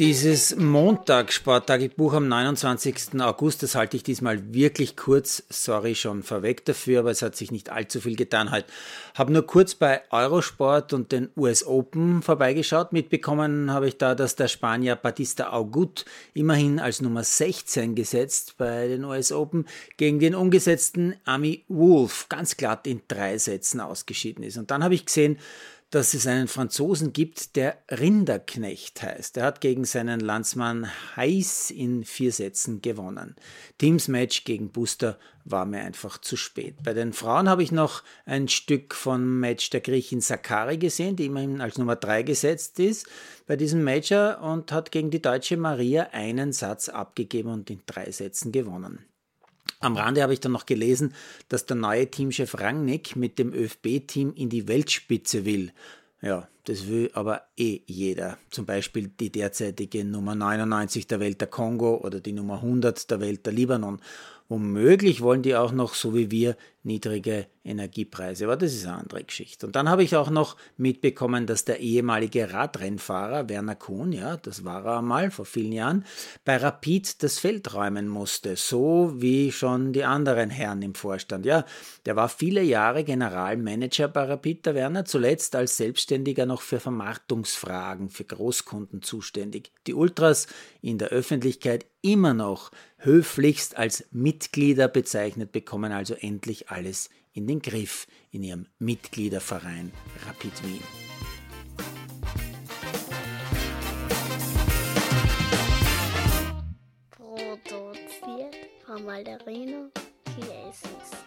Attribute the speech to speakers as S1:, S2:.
S1: Dieses Montag-Sporttagebuch am 29. August, das halte ich diesmal wirklich kurz. Sorry schon vorweg dafür, aber es hat sich nicht allzu viel getan. Halt, habe nur kurz bei Eurosport und den US Open vorbeigeschaut. Mitbekommen habe ich da, dass der Spanier Batista Augut immerhin als Nummer 16 gesetzt bei den US Open gegen den umgesetzten Ami Wolf ganz glatt in drei Sätzen ausgeschieden ist. Und dann habe ich gesehen, dass es einen Franzosen gibt, der Rinderknecht heißt. Er hat gegen seinen Landsmann Heiß in vier Sätzen gewonnen. Teamsmatch gegen Buster war mir einfach zu spät. Bei den Frauen habe ich noch ein Stück vom Match der Griechin Sakari gesehen, die immerhin als Nummer drei gesetzt ist bei diesem Major und hat gegen die deutsche Maria einen Satz abgegeben und in drei Sätzen gewonnen. Am Rande habe ich dann noch gelesen, dass der neue Teamchef Rangnick mit dem ÖFB-Team in die Weltspitze will. Ja, das will aber eh jeder. Zum Beispiel die derzeitige Nummer 99 der Welt der Kongo oder die Nummer 100 der Welt der Libanon. Womöglich wollen die auch noch, so wie wir, niedrige Energiepreise. Aber das ist eine andere Geschichte. Und dann habe ich auch noch mitbekommen, dass der ehemalige Radrennfahrer Werner Kuhn, ja, das war er einmal vor vielen Jahren, bei Rapid das Feld räumen musste. So wie schon die anderen Herren im Vorstand. Ja, der war viele Jahre Generalmanager bei Rapid, der Werner, zuletzt als Selbstständiger noch für Vermarktungsfragen für Großkunden zuständig. Die Ultras in der Öffentlichkeit immer noch höflichst als Mitglieder bezeichnet, bekommen also endlich alles in den Griff in ihrem Mitgliederverein Rapid Wien.
S2: Produziert von Malderino Chiesens.